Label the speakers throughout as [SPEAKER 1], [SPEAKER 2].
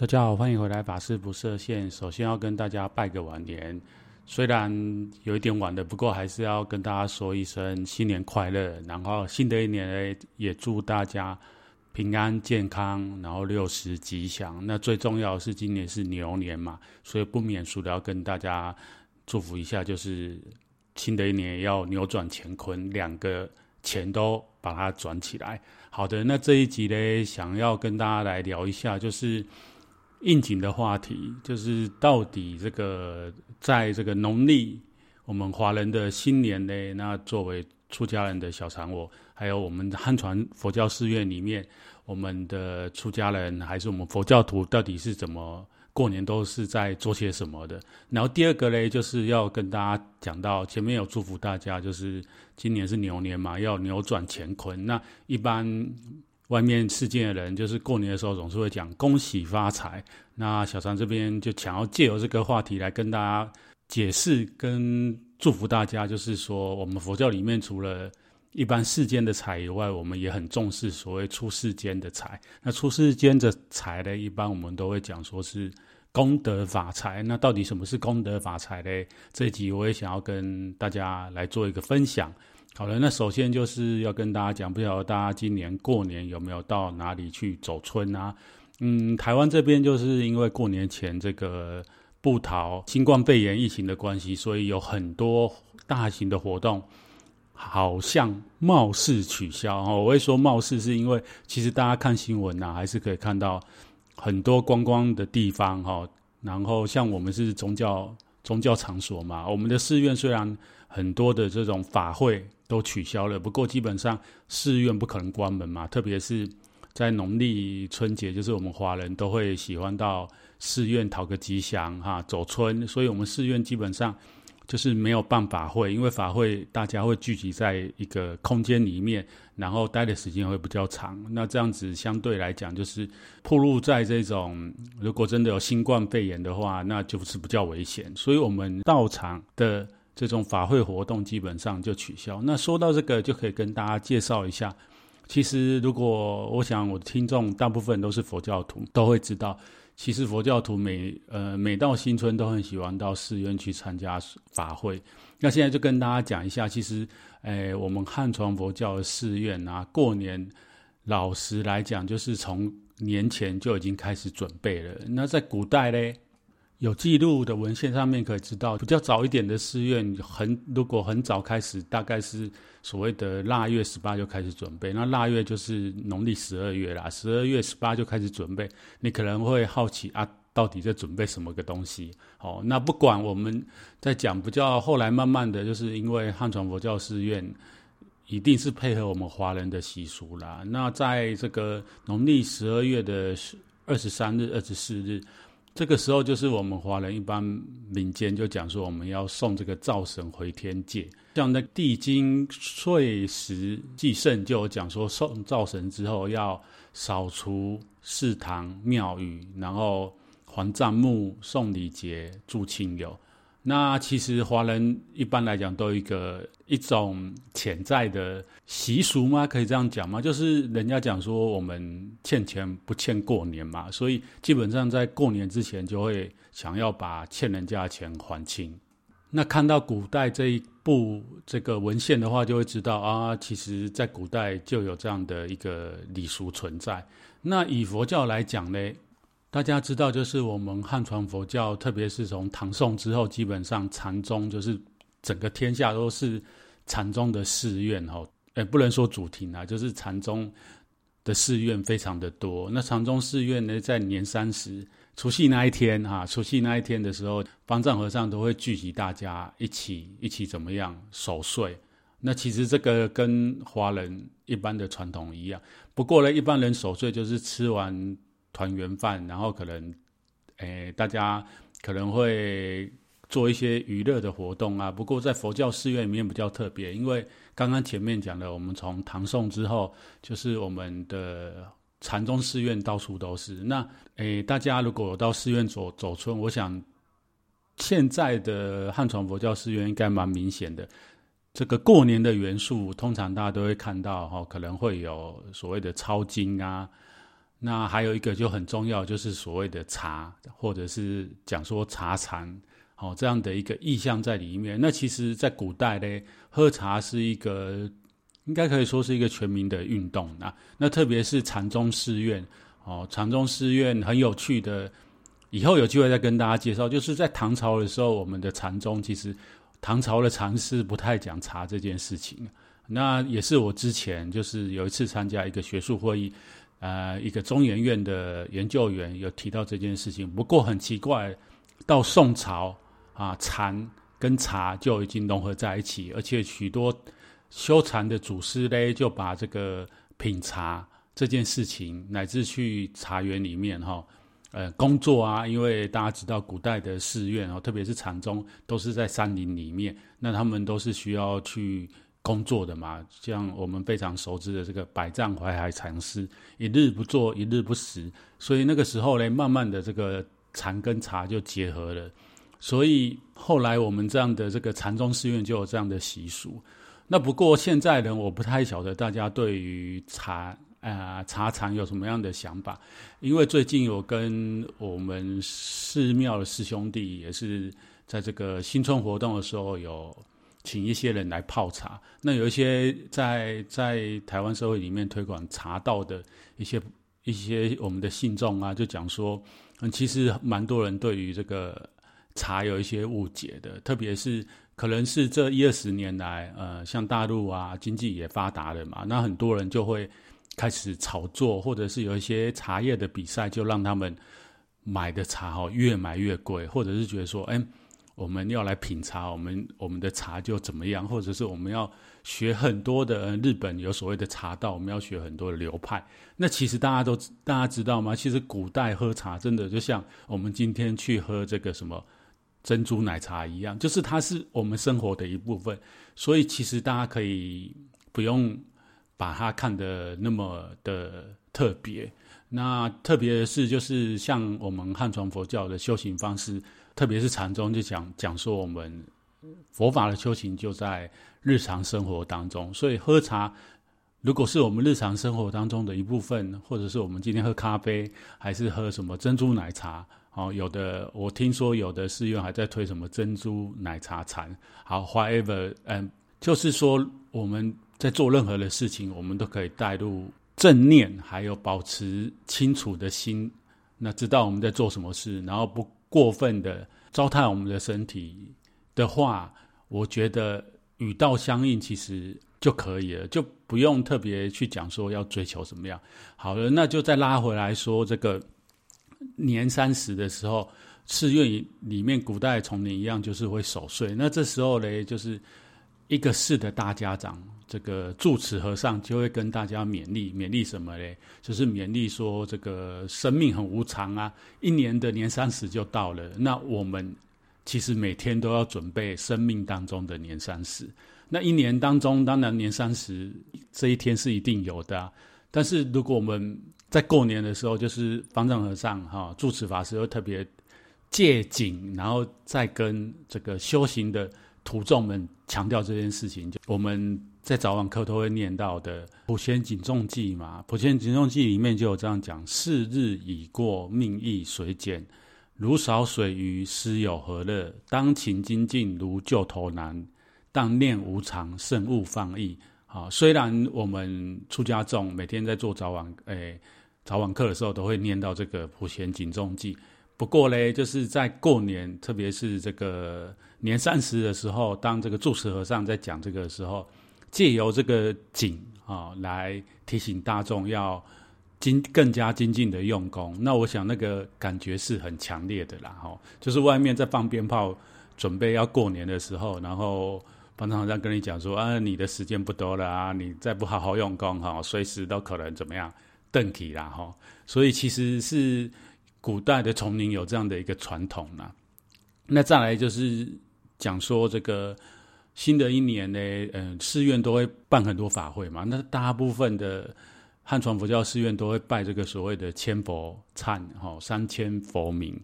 [SPEAKER 1] 大家好，欢迎回来，法师不设限。首先要跟大家拜个晚年，虽然有一点晚的，不过还是要跟大家说一声新年快乐。然后新的一年呢，也祝大家平安健康，然后六十吉祥。那最重要的是今年是牛年嘛，所以不免俗的要跟大家祝福一下，就是新的一年要扭转乾坤，两个钱都把它转起来。好的，那这一集呢，想要跟大家来聊一下，就是。应景的话题就是，到底这个在这个农历我们华人的新年呢，那作为出家人的小常我，还有我们汉传佛教寺院里面，我们的出家人还是我们佛教徒，到底是怎么过年都是在做些什么的？然后第二个呢，就是要跟大家讲到，前面有祝福大家，就是今年是牛年嘛，要扭转乾坤。那一般。外面世界的人，就是过年的时候总是会讲恭喜发财。那小常这边就想要借由这个话题来跟大家解释跟祝福大家，就是说我们佛教里面除了一般世间的财以外，我们也很重视所谓出世间的财。那出世间的财呢，一般我们都会讲说是功德法财。那到底什么是功德法财呢？这一集我也想要跟大家来做一个分享。好了，那首先就是要跟大家讲，不晓得大家今年过年有没有到哪里去走春啊？嗯，台湾这边就是因为过年前这个部桃新冠肺炎疫情的关系，所以有很多大型的活动好像貌似取消。我会说貌似，是因为其实大家看新闻呐，还是可以看到很多观光的地方哈。然后像我们是宗教宗教场所嘛，我们的寺院虽然很多的这种法会。都取消了，不过基本上寺院不可能关门嘛，特别是在农历春节，就是我们华人都会喜欢到寺院讨个吉祥哈，走春，所以我们寺院基本上就是没有办法会，因为法会大家会聚集在一个空间里面，然后待的时间会比较长，那这样子相对来讲就是暴露在这种如果真的有新冠肺炎的话，那就是比较危险，所以我们道场的。这种法会活动基本上就取消。那说到这个，就可以跟大家介绍一下。其实，如果我想我的听众大部分都是佛教徒，都会知道，其实佛教徒每呃每到新春都很喜欢到寺院去参加法会。那现在就跟大家讲一下，其实，诶，我们汉传佛教的寺院啊，过年老实来讲，就是从年前就已经开始准备了。那在古代呢？有记录的文献上面可以知道，比较早一点的寺院很，如果很早开始，大概是所谓的腊月十八就开始准备。那腊月就是农历十二月啦，十二月十八就开始准备。你可能会好奇啊，到底在准备什么个东西？哦，那不管我们在讲，比较后来慢慢的就是因为汉传佛教寺院一定是配合我们华人的习俗啦。那在这个农历十二月的二十三日、二十四日。这个时候就是我们华人一般民间就讲说，我们要送这个灶神回天界。像那地经岁时祭圣就有讲说，送灶神之后要扫除寺堂庙宇，然后还账目、送礼节、助亲友。那其实华人一般来讲都有一个一种潜在的习俗吗？可以这样讲吗？就是人家讲说我们欠钱不欠过年嘛，所以基本上在过年之前就会想要把欠人家的钱还清。那看到古代这一部这个文献的话，就会知道啊，其实在古代就有这样的一个礼俗存在。那以佛教来讲呢？大家知道，就是我们汉传佛教，特别是从唐宋之后，基本上禅宗就是整个天下都是禅宗的寺院哈，诶，不能说主庭啊，就是禅宗的寺院非常的多。那禅宗寺院呢，在年三十除夕那一天哈，除夕那一天的时候，方丈和尚都会聚集大家一起一起怎么样守岁。那其实这个跟华人一般的传统一样，不过呢，一般人守岁就是吃完。团圆饭，然后可能，诶，大家可能会做一些娱乐的活动啊。不过在佛教寺院里面比较特别，因为刚刚前面讲的，我们从唐宋之后，就是我们的禅宗寺院到处都是。那，诶，大家如果到寺院走走村，我想现在的汉传佛教寺院应该蛮明显的，这个过年的元素，通常大家都会看到哈，可能会有所谓的抄经啊。那还有一个就很重要，就是所谓的茶，或者是讲说茶禅，哦这样的一个意象在里面。那其实，在古代呢，喝茶是一个应该可以说是一个全民的运动啊。那特别是禅宗寺院，哦，禅宗寺院很有趣的，以后有机会再跟大家介绍。就是在唐朝的时候，我们的禅宗其实唐朝的禅师不太讲茶这件事情。那也是我之前就是有一次参加一个学术会议。呃，一个中研院的研究员有提到这件事情，不过很奇怪，到宋朝啊，禅跟茶就已经融合在一起，而且许多修禅的祖师嘞，就把这个品茶这件事情，乃至去茶园里面哈，呃，工作啊，因为大家知道古代的寺院哦，特别是禅宗，都是在山林里面，那他们都是需要去。工作的嘛，像我们非常熟知的这个百丈怀海禅师，一日不作，一日不食，所以那个时候呢，慢慢的这个禅跟茶就结合了，所以后来我们这样的这个禅宗寺院就有这样的习俗。那不过现在呢，我不太晓得大家对于茶啊、茶禅有什么样的想法，因为最近我跟我们寺庙的师兄弟也是在这个新春活动的时候有。请一些人来泡茶，那有一些在在台湾社会里面推广茶道的一些一些我们的信众啊，就讲说，嗯，其实蛮多人对于这个茶有一些误解的，特别是可能是这一二十年来，呃，像大陆啊，经济也发达了嘛，那很多人就会开始炒作，或者是有一些茶叶的比赛，就让他们买的茶哦越买越贵，或者是觉得说，哎。我们要来品茶，我们我们的茶就怎么样，或者是我们要学很多的日本有所谓的茶道，我们要学很多的流派。那其实大家都大家知道吗？其实古代喝茶真的就像我们今天去喝这个什么珍珠奶茶一样，就是它是我们生活的一部分。所以其实大家可以不用把它看得那么的特别。那特别的是，就是像我们汉传佛教的修行方式。特别是禅宗就讲讲说，我们佛法的修行就在日常生活当中，所以喝茶如果是我们日常生活当中的一部分，或者是我们今天喝咖啡，还是喝什么珍珠奶茶，哦，有的我听说有的寺院还在推什么珍珠奶茶禅，好，However，嗯，就是说我们在做任何的事情，我们都可以带入正念，还有保持清楚的心，那知道我们在做什么事，然后不。过分的糟蹋我们的身体的话，我觉得与道相应其实就可以了，就不用特别去讲说要追求什么样。好了，那就再拉回来说，这个年三十的时候，寺院里面古代丛林一样，就是会守岁。那这时候呢，就是一个寺的大家长。这个住持和尚就会跟大家勉励，勉励什么嘞？就是勉励说，这个生命很无常啊，一年的年三十就到了。那我们其实每天都要准备生命当中的年三十。那一年当中，当然年三十这一天是一定有的。但是如果我们在过年的时候，就是方丈和尚哈住持法师会特别借景，然后再跟这个修行的徒众们强调这件事情，就我们。在早晚课都会念到的《普贤警重记》嘛，《普贤警重记》里面就有这样讲：是日已过，命亦随减，如少水鱼，斯有何乐？当勤精进，如救头难。但念无常，慎勿放逸。啊，虽然我们出家众每天在做早晚诶、欸、早晚课的时候，都会念到这个《普贤警重记》，不过嘞，就是在过年，特别是这个年三十的时候，当这个住持和尚在讲这个的时候。借由这个景啊，来提醒大众要精更加精进的用功。那我想那个感觉是很强烈的啦，哈，就是外面在放鞭炮，准备要过年的时候，然后方丈好像跟你讲说啊，你的时间不多了啊，你再不好好用功哈，随时都可能怎么样，邓起啦哈。所以其实是古代的丛林有这样的一个传统啦。那再来就是讲说这个。新的一年呢，嗯，寺院都会办很多法会嘛。那大部分的汉传佛教寺院都会拜这个所谓的千佛忏，哈，三千佛名。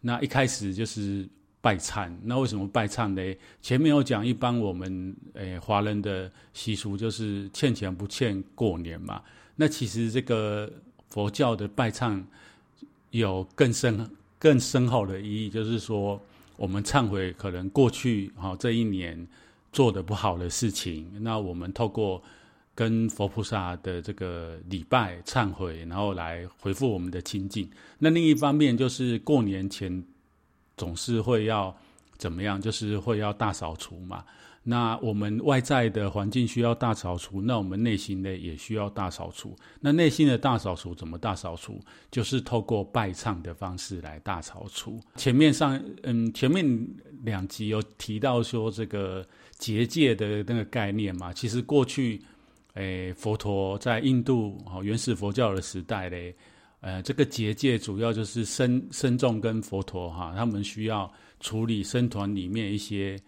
[SPEAKER 1] 那一开始就是拜忏。那为什么拜忏呢？前面有讲，一般我们诶华人的习俗就是欠钱不欠过年嘛。那其实这个佛教的拜忏有更深、更深厚的意义，就是说，我们忏悔可能过去哈这一年做的不好的事情，那我们透过跟佛菩萨的这个礼拜忏悔，然后来回复我们的清净。那另一方面，就是过年前总是会要怎么样，就是会要大扫除嘛。那我们外在的环境需要大扫除，那我们内心的也需要大扫除。那内心的大扫除怎么大扫除？就是透过拜忏的方式来大扫除。前面上，嗯，前面两集有提到说这个结界的那个概念嘛。其实过去，诶，佛陀在印度哦，原始佛教的时代嘞，呃，这个结界主要就是僧僧众跟佛陀哈，他们需要处理僧团里面一些。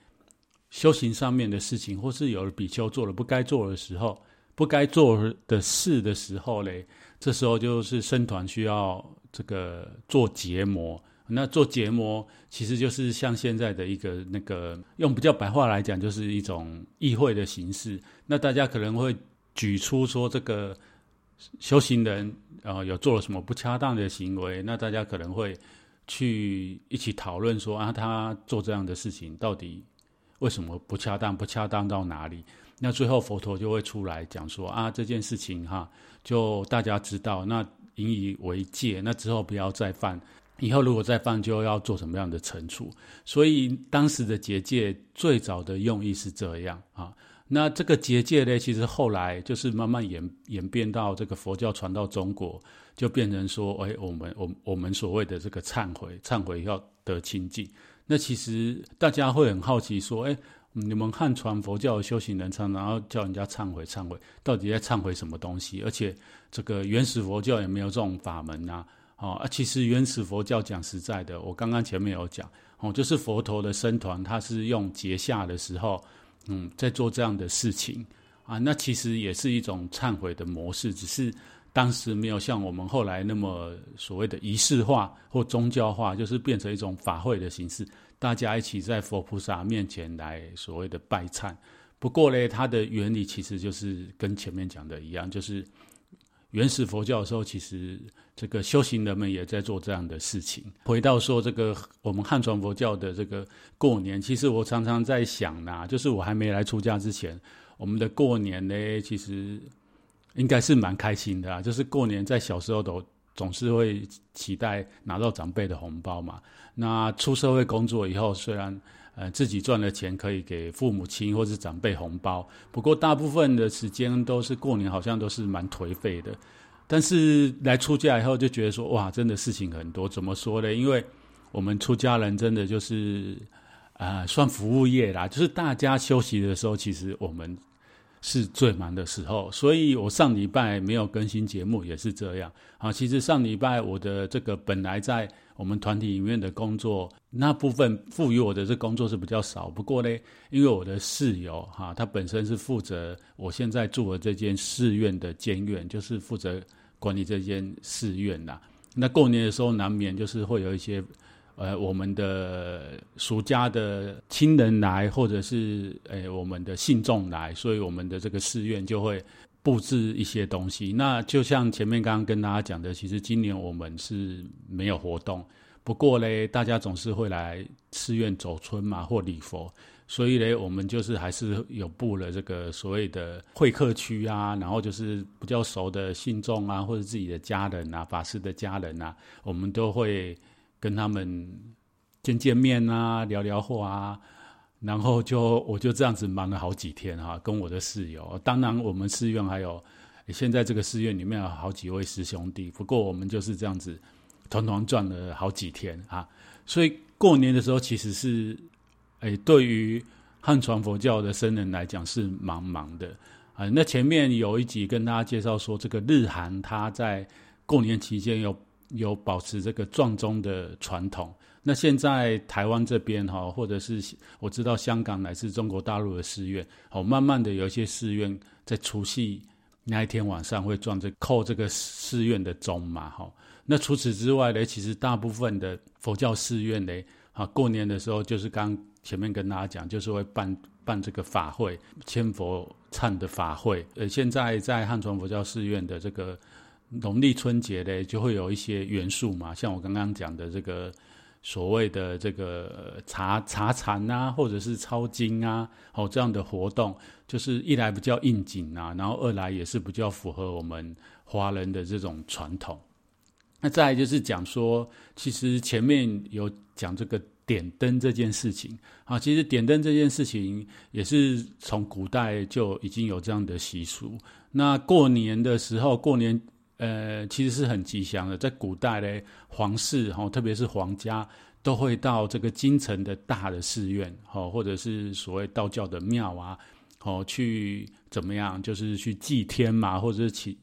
[SPEAKER 1] 修行上面的事情，或是有比丘做了不该做的时候，不该做的事的时候嘞，这时候就是僧团需要这个做结魔。那做结魔，其实就是像现在的一个那个，用比较白话来讲，就是一种议会的形式。那大家可能会举出说，这个修行人啊，有做了什么不恰当的行为，那大家可能会去一起讨论说啊，他做这样的事情到底。为什么不恰当？不恰当到哪里？那最后佛陀就会出来讲说啊，这件事情哈，就大家知道，那引以为戒，那之后不要再犯。以后如果再犯，就要做什么样的惩处？所以当时的结界最早的用意是这样啊。那这个结界呢，其实后来就是慢慢演演变到这个佛教传到中国，就变成说，哎，我们我我们所谓的这个忏悔，忏悔要得清净。那其实大家会很好奇，说：“哎，你们汉传佛教修行人常常要叫人家忏悔，忏悔，到底在忏悔什么东西？而且这个原始佛教也没有这种法门呐。哦，啊，其实原始佛教讲实在的，我刚刚前面有讲，哦，就是佛陀的僧团，他是用结夏的时候，嗯，在做这样的事情啊。那其实也是一种忏悔的模式，只是。”当时没有像我们后来那么所谓的仪式化或宗教化，就是变成一种法会的形式，大家一起在佛菩萨面前来所谓的拜忏。不过呢，它的原理其实就是跟前面讲的一样，就是原始佛教的时候，其实这个修行人们也在做这样的事情。回到说这个我们汉传佛教的这个过年，其实我常常在想呐，就是我还没来出家之前，我们的过年呢，其实。应该是蛮开心的啊，就是过年在小时候都总是会期待拿到长辈的红包嘛。那出社会工作以后，虽然呃自己赚的钱可以给父母亲或是长辈红包，不过大部分的时间都是过年，好像都是蛮颓废的。但是来出家以后就觉得说，哇，真的事情很多。怎么说呢？因为我们出家人真的就是啊、呃，算服务业啦，就是大家休息的时候，其实我们。是最忙的时候，所以我上礼拜没有更新节目也是这样啊。其实上礼拜我的这个本来在我们团体里面的工作那部分赋予我的这工作是比较少，不过呢，因为我的室友哈，他本身是负责我现在住的这间寺院的监院，就是负责管理这间寺院呐。那过年的时候难免就是会有一些。呃，我们的俗家的亲人来，或者是呃我们的信众来，所以我们的这个寺院就会布置一些东西。那就像前面刚刚跟大家讲的，其实今年我们是没有活动，不过呢，大家总是会来寺院走春嘛，或礼佛，所以呢，我们就是还是有布了这个所谓的会客区啊，然后就是比较熟的信众啊，或者自己的家人啊，法师的家人啊，我们都会。跟他们见见面啊，聊聊话啊，然后就我就这样子忙了好几天哈、跟我的室友。当然，我们寺院还有现在这个寺院里面有好几位师兄弟，不过我们就是这样子团团转了好几天啊。所以过年的时候，其实是诶，对于汉传佛教的僧人来讲是蛮忙的啊。那前面有一集跟大家介绍说，这个日韩他在过年期间有。有保持这个撞钟的传统。那现在台湾这边哈，或者是我知道香港乃至中国大陆的寺院，哦，慢慢的有一些寺院在除夕那一天晚上会撞这扣这个寺院的钟嘛，哈。那除此之外呢，其实大部分的佛教寺院呢，啊，过年的时候就是刚前面跟大家讲，就是会办办这个法会，千佛忏的法会。呃，现在在汉传佛教寺院的这个。农历春节呢，就会有一些元素嘛，像我刚刚讲的这个所谓的这个茶茶禅啊，或者是抄经啊，哦这样的活动，就是一来比较应景啊，然后二来也是比较符合我们华人的这种传统。那再来就是讲说，其实前面有讲这个点灯这件事情啊，其实点灯这件事情也是从古代就已经有这样的习俗。那过年的时候，过年。呃，其实是很吉祥的。在古代呢，皇室哈，特别是皇家，都会到这个京城的大的寺院，哈，或者是所谓道教的庙啊，哦，去怎么样，就是去祭天嘛，或者是祈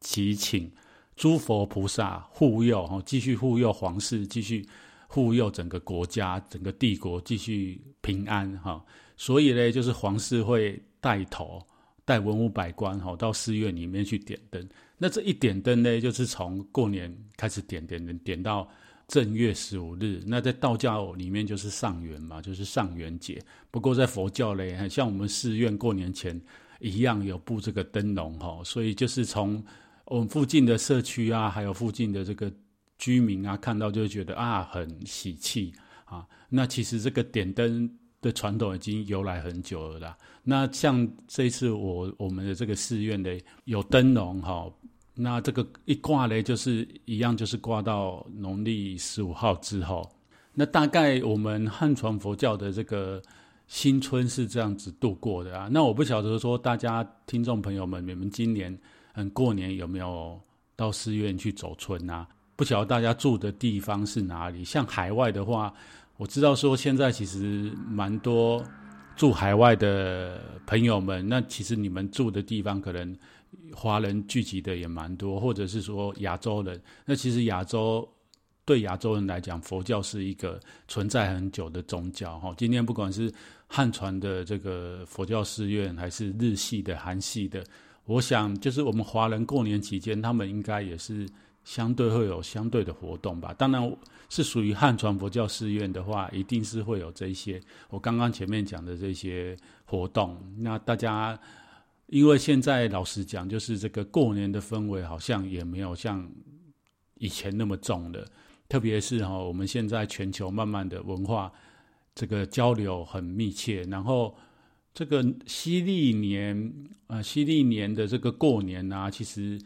[SPEAKER 1] 祈请诸佛菩萨护佑，哈，继续护佑皇室，继续护佑整个国家、整个帝国，继续平安，哈。所以呢，就是皇室会带头。带文武百官哈到寺院里面去点灯，那这一点灯呢，就是从过年开始点点点点到正月十五日。那在道教里面就是上元嘛，就是上元节。不过在佛教嘞，像我们寺院过年前一样有布这个灯笼哈，所以就是从我们附近的社区啊，还有附近的这个居民啊，看到就觉得啊很喜气啊。那其实这个点灯。的传统已经由来很久了啦。那像这一次我我们的这个寺院的有灯笼哈，那这个一挂嘞，就是一样，就是挂到农历十五号之后。那大概我们汉传佛教的这个新春是这样子度过的啊。那我不晓得说大家听众朋友们，你们今年嗯过年有没有到寺院去走春啊？不晓得大家住的地方是哪里？像海外的话。我知道说现在其实蛮多住海外的朋友们，那其实你们住的地方可能华人聚集的也蛮多，或者是说亚洲人。那其实亚洲对亚洲人来讲，佛教是一个存在很久的宗教哈。今天不管是汉传的这个佛教寺院，还是日系的、韩系的，我想就是我们华人过年期间，他们应该也是。相对会有相对的活动吧，当然是属于汉传佛教寺院的话，一定是会有这些我刚刚前面讲的这些活动。那大家因为现在老实讲，就是这个过年的氛围好像也没有像以前那么重了，特别是哈，我们现在全球慢慢的文化这个交流很密切，然后这个西历年啊，西历年的这个过年啊，其实。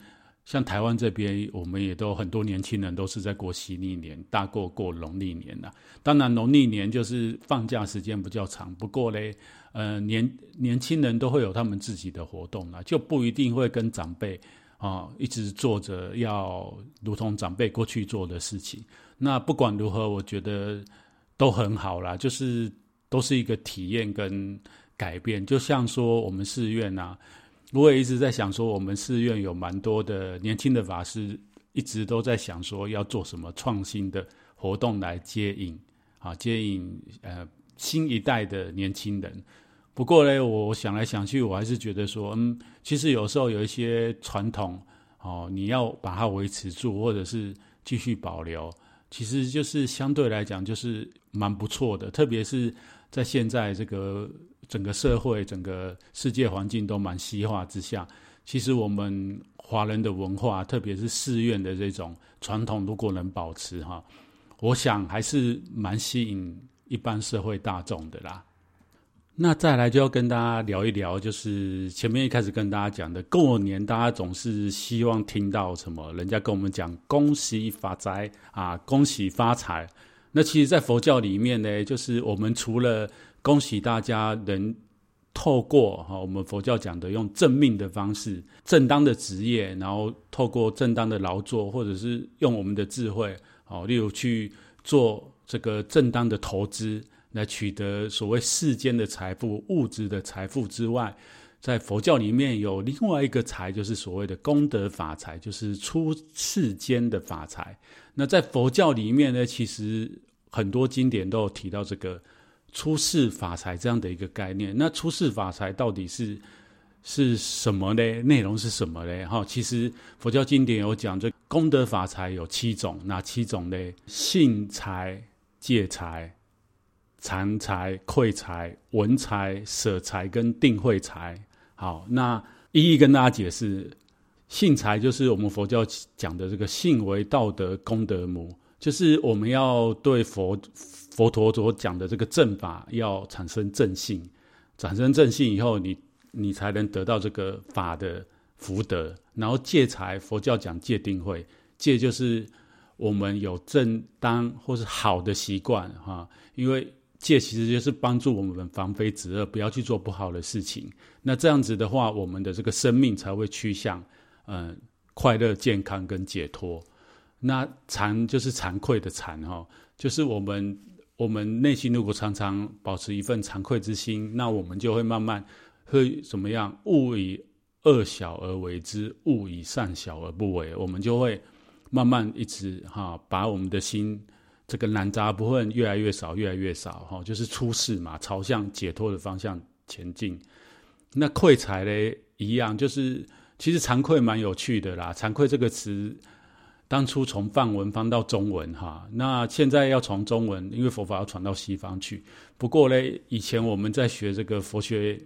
[SPEAKER 1] 像台湾这边，我们也都很多年轻人都是在过西历年，大过过农历年呐。当然，农历年就是放假时间比较长。不过嘞，呃，年年轻人都会有他们自己的活动啦，就不一定会跟长辈啊一直做着要如同长辈过去做的事情。那不管如何，我觉得都很好啦，就是都是一个体验跟改变。就像说我们寺院呐。我也一直在想说，我们寺院有蛮多的年轻的法师，一直都在想说要做什么创新的活动来接引啊，接引呃新一代的年轻人。不过呢，我想来想去，我还是觉得说，嗯，其实有时候有一些传统哦，你要把它维持住，或者是继续保留，其实就是相对来讲就是蛮不错的，特别是在现在这个。整个社会、整个世界环境都蛮西化之下，其实我们华人的文化，特别是寺院的这种传统，如果能保持哈，我想还是蛮吸引一般社会大众的啦。那再来就要跟大家聊一聊，就是前面一开始跟大家讲的，过年大家总是希望听到什么？人家跟我们讲恭喜发财啊，恭喜发财。那其实，在佛教里面呢，就是我们除了恭喜大家能透过哈，我们佛教讲的用正命的方式、正当的职业，然后透过正当的劳作，或者是用我们的智慧，哦，例如去做这个正当的投资，来取得所谓世间的财富、物质的财富之外，在佛教里面有另外一个财，就是所谓的功德法财，就是出世间的法财。那在佛教里面呢，其实很多经典都有提到这个。出世法财这样的一个概念，那出世法财到底是是什么呢？内容是什么呢？哈，其实佛教经典有讲，这功德法财有七种，哪七种呢？信财、戒财、禅财、愧财、文财、舍财跟定慧财。好，那一一跟大家解释。信财就是我们佛教讲的这个信为道德功德母，就是我们要对佛佛陀所讲的这个正法要产生正信，产生正信以后，你你才能得到这个法的福德。然后戒财，佛教讲戒定慧，戒就是我们有正当或是好的习惯哈，因为戒其实就是帮助我们防非止恶，不要去做不好的事情。那这样子的话，我们的这个生命才会趋向。嗯，快乐、健康跟解脱。那惭就是惭愧的惭哈，就是我们我们内心如果常常保持一份惭愧之心，那我们就会慢慢会怎么样？勿以恶小而为之，勿以善小而不为。我们就会慢慢一直哈，把我们的心这个懒杂不会越来越少，越来越少哈，就是出世嘛，朝向解脱的方向前进。那愧财嘞，一样就是。其实惭愧蛮有趣的啦，惭愧这个词当初从梵文翻到中文哈，那现在要从中文，因为佛法要传到西方去。不过呢，以前我们在学这个佛学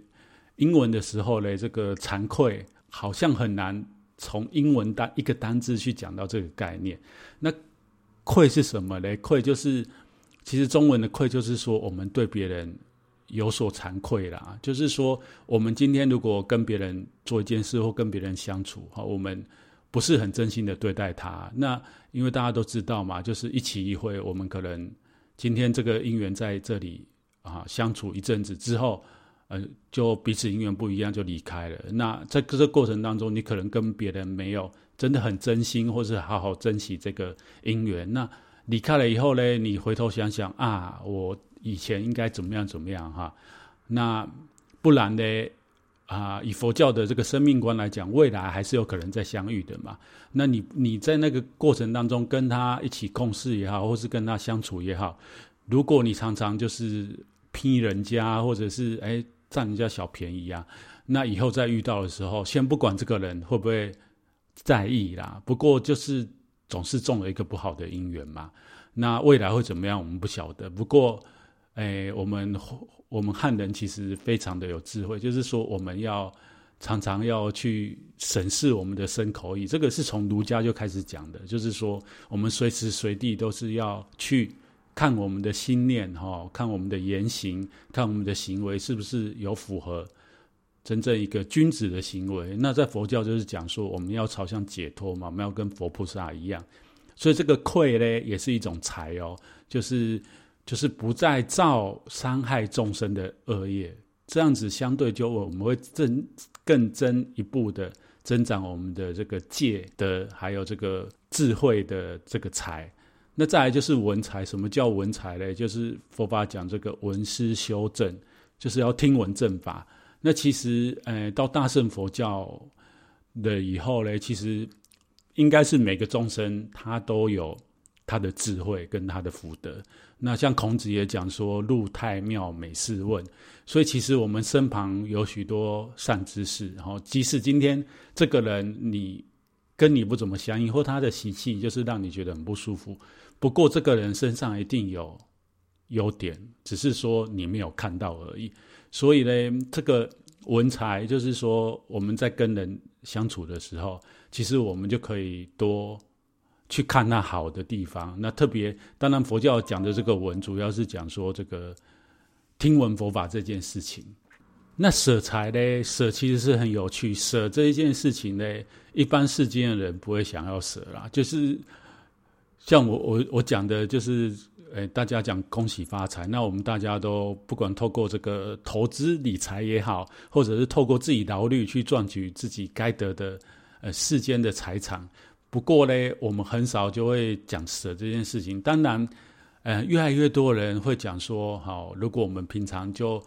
[SPEAKER 1] 英文的时候呢，这个惭愧好像很难从英文单一个单字去讲到这个概念。那愧是什么嘞？愧就是其实中文的愧就是说我们对别人。有所惭愧啦，就是说，我们今天如果跟别人做一件事或跟别人相处，哈，我们不是很真心的对待他。那因为大家都知道嘛，就是一期一会，我们可能今天这个因缘在这里啊相处一阵子之后，呃，就彼此姻缘不一样就离开了。那在这个过程当中，你可能跟别人没有真的很真心，或是好好珍惜这个姻缘。那离开了以后呢，你回头想想啊，我。以前应该怎么样怎么样哈？那不然呢？啊，以佛教的这个生命观来讲，未来还是有可能再相遇的嘛。那你你在那个过程当中跟他一起共事也好，或是跟他相处也好，如果你常常就是批人家，或者是哎占人家小便宜啊，那以后再遇到的时候，先不管这个人会不会在意啦，不过就是总是中了一个不好的姻缘嘛。那未来会怎么样，我们不晓得。不过。哎，我们我们汉人其实非常的有智慧，就是说我们要常常要去审视我们的身口意，这个是从儒家就开始讲的，就是说我们随时随地都是要去看我们的心念哈，看我们的言行，看我们的行为是不是有符合真正一个君子的行为。那在佛教就是讲说我们要朝向解脱嘛，我们要跟佛菩萨一样，所以这个愧呢也是一种财哦，就是。就是不再造伤害众生的恶业，这样子相对就我们会增更增一步的增长我们的这个戒的，还有这个智慧的这个财。那再来就是文才，什么叫文才呢？就是佛法讲这个文思修正，就是要听闻正法。那其实，呃，到大乘佛教的以后呢，其实应该是每个众生他都有他的智慧跟他的福德。那像孔子也讲说，入太庙每事问，所以其实我们身旁有许多善知识，然后即使今天这个人你跟你不怎么相应，或他的习气就是让你觉得很不舒服，不过这个人身上一定有优点，只是说你没有看到而已。所以呢，这个文才就是说我们在跟人相处的时候，其实我们就可以多。去看那好的地方，那特别当然佛教讲的这个文，主要是讲说这个听闻佛法这件事情。那舍财呢？舍其实是很有趣，舍这一件事情呢，一般世间的人不会想要舍啦。就是像我我我讲的，就是诶，大家讲恭喜发财，那我们大家都不管透过这个投资理财也好，或者是透过自己劳力去赚取自己该得的呃世间的财产。不过呢，我们很少就会讲舍这件事情。当然，呃，越来越多人会讲说，好，如果我们平常就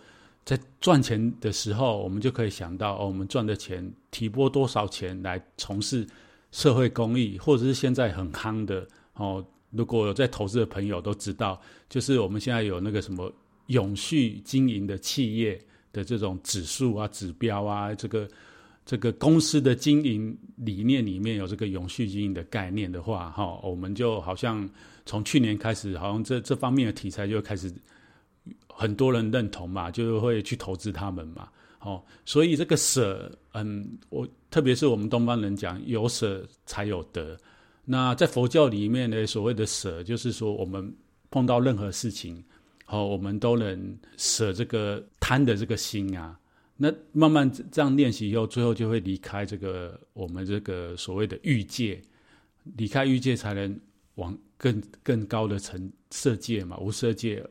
[SPEAKER 1] 在赚钱的时候，我们就可以想到，哦，我们赚的钱提拨多少钱来从事社会公益，或者是现在很夯的，哦，如果有在投资的朋友都知道，就是我们现在有那个什么永续经营的企业的这种指数啊、指标啊，这个。这个公司的经营理念里面有这个永续经营的概念的话，哈，我们就好像从去年开始，好像这这方面的题材就开始很多人认同嘛，就会去投资他们嘛。哦，所以这个舍，嗯，我特别是我们东方人讲有舍才有得。那在佛教里面呢，所谓的舍，就是说我们碰到任何事情，好，我们都能舍这个贪的这个心啊。那慢慢这样练习以后，最后就会离开这个我们这个所谓的欲界，离开欲界才能往更更高的层色界嘛，无色界，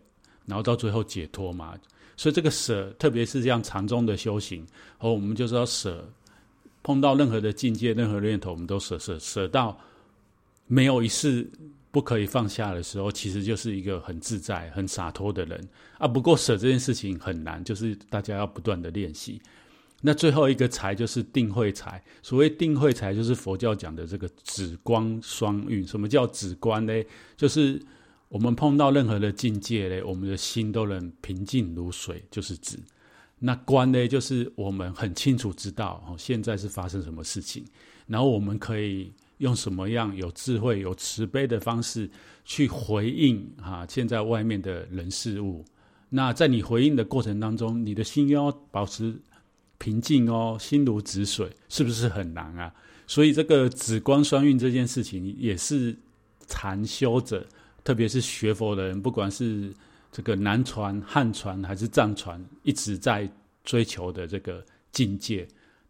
[SPEAKER 1] 然后到最后解脱嘛。所以这个舍，特别是这样禅宗的修行，哦，我们就是要舍，碰到任何的境界、任何念头，我们都舍舍舍到没有一事不可以放下的时候，其实就是一个很自在、很洒脱的人啊。不过舍这件事情很难，就是大家要不断的练习。那最后一个财就是定慧财。所谓定慧财，就是佛教讲的这个止观双运。什么叫止观呢？就是我们碰到任何的境界嘞，我们的心都能平静如水，就是止。那观呢，就是我们很清楚知道哦，现在是发生什么事情，然后我们可以用什么样有智慧、有慈悲的方式去回应啊，现在外面的人事物。那在你回应的过程当中，你的心要保持平静哦，心如止水，是不是很难啊？所以这个止观双运这件事情，也是禅修者。特别是学佛的人，不管是这个南传、汉传还是藏传，一直在追求的这个境界。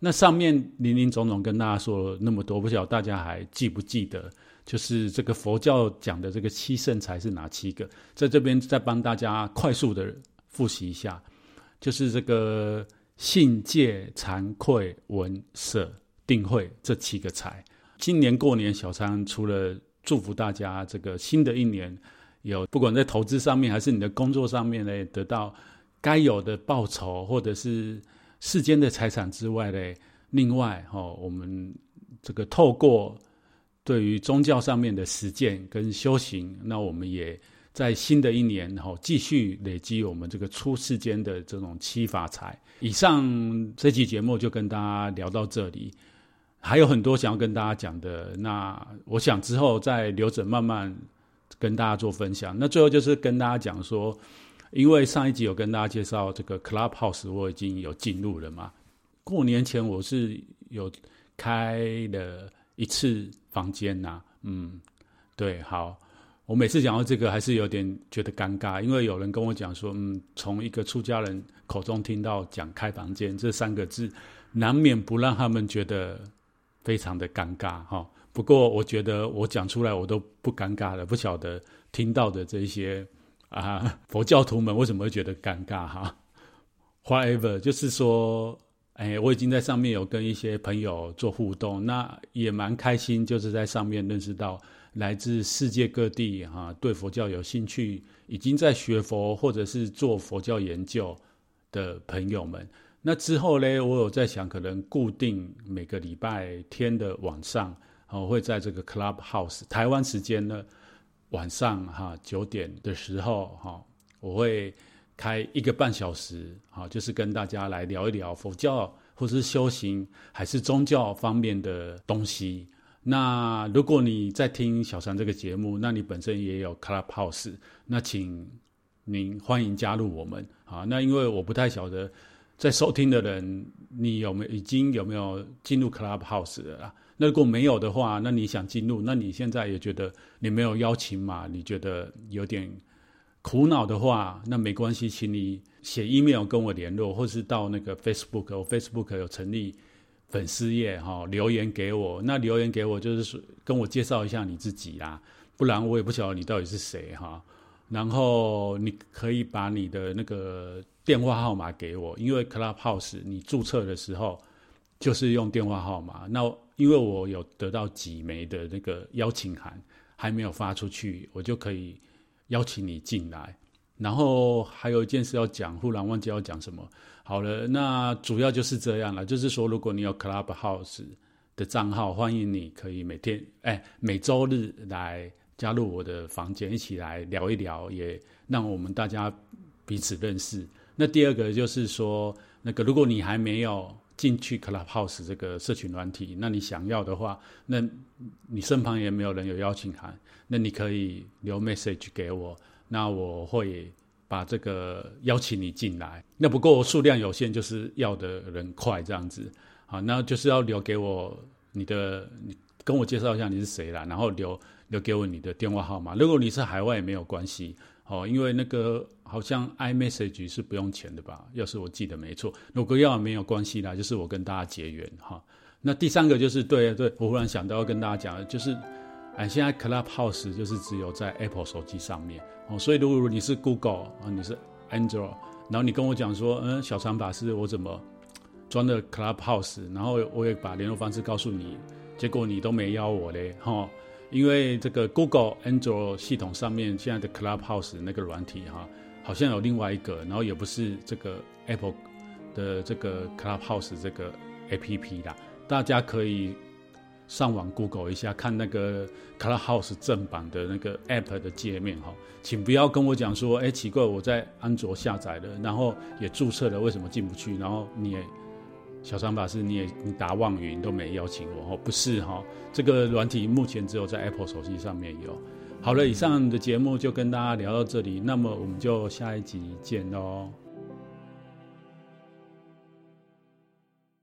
[SPEAKER 1] 那上面林林总总跟大家说了那么多，不晓得大家还记不记得？就是这个佛教讲的这个七圣财是哪七个？在这边再帮大家快速的复习一下，就是这个信、戒、惭愧、闻、舍、定、慧这七个财。今年过年，小禅除了祝福大家这个新的一年，有不管在投资上面还是你的工作上面呢，得到该有的报酬，或者是世间的财产之外呢，另外哈，我们这个透过对于宗教上面的实践跟修行，那我们也在新的一年哈，继续累积我们这个出世间的这种七法财。以上这期节目就跟大家聊到这里。还有很多想要跟大家讲的，那我想之后再留着慢慢跟大家做分享。那最后就是跟大家讲说，因为上一集有跟大家介绍这个 Clubhouse，我已经有进入了嘛。过年前我是有开了一次房间呐，嗯，对，好，我每次讲到这个还是有点觉得尴尬，因为有人跟我讲说，嗯，从一个出家人口中听到讲开房间这三个字，难免不让他们觉得。非常的尴尬哈，不过我觉得我讲出来我都不尴尬了，不晓得听到的这些啊佛教徒们为什么会觉得尴尬哈？Whatever，就是说，哎，我已经在上面有跟一些朋友做互动，那也蛮开心，就是在上面认识到来自世界各地哈，对佛教有兴趣，已经在学佛或者是做佛教研究的朋友们。那之后呢，我有在想，可能固定每个礼拜天的晚上，我会在这个 Clubhouse 台湾时间呢晚上哈九点的时候哈，我会开一个半小时，哈，就是跟大家来聊一聊佛教或是修行还是宗教方面的东西。那如果你在听小禅这个节目，那你本身也有 Clubhouse，那请您欢迎加入我们啊。那因为我不太晓得。在收听的人，你有没有已经有没有进入 Clubhouse 了啦？那如果没有的话，那你想进入，那你现在也觉得你没有邀请码，你觉得有点苦恼的话，那没关系，请你写 email 跟我联络，或是到那个 Facebook，我 Facebook 有成立粉丝页哈，留言给我。那留言给我就是说跟我介绍一下你自己啦，不然我也不晓得你到底是谁哈。然后你可以把你的那个。电话号码给我，因为 Clubhouse 你注册的时候就是用电话号码。那因为我有得到几枚的那个邀请函，还没有发出去，我就可以邀请你进来。然后还有一件事要讲，忽然忘记要讲什么。好了，那主要就是这样了。就是说，如果你有 Clubhouse 的账号，欢迎你可以每天哎每周日来加入我的房间，一起来聊一聊，也让我们大家彼此认识。那第二个就是说，那个如果你还没有进去 Clubhouse 这个社群软体，那你想要的话，那你身旁也没有人有邀请函，那你可以留 message 给我，那我会把这个邀请你进来。那不过数量有限，就是要的人快这样子。好，那就是要留给我你的，你跟我介绍一下你是谁啦，然后留留给我你的电话号码。如果你是海外也没有关系，哦，因为那个好像 iMessage 是不用钱的吧？要是我记得没错，如果要没有关系啦，就是我跟大家结缘哈。那第三个就是对对，我忽然想到要跟大家讲，就是哎，现在 Clubhouse 就是只有在 Apple 手机上面哦，所以如果你是 Google 啊，你是 Android，然后你跟我讲说，嗯，小常法师，我怎么装的 Clubhouse，然后我也把联络方式告诉你，结果你都没邀我嘞，哈，因为这个 Google Android 系统上面现在的 Clubhouse 那个软体哈，好像有另外一个，然后也不是这个 Apple 的这个 Clubhouse 这个 APP 啦。大家可以上网 Google 一下，看那个 Clubhouse 正版的那个 App 的界面哈，请不要跟我讲说，哎，奇怪，我在安卓下载了，然后也注册了，为什么进不去？然后你也小三法师，你也你打妄语，都没邀请我哦，不是哈，这个软体目前只有在 Apple 手机上面有。好了，以上的节目就跟大家聊到这里，那么我们就下一集见喽。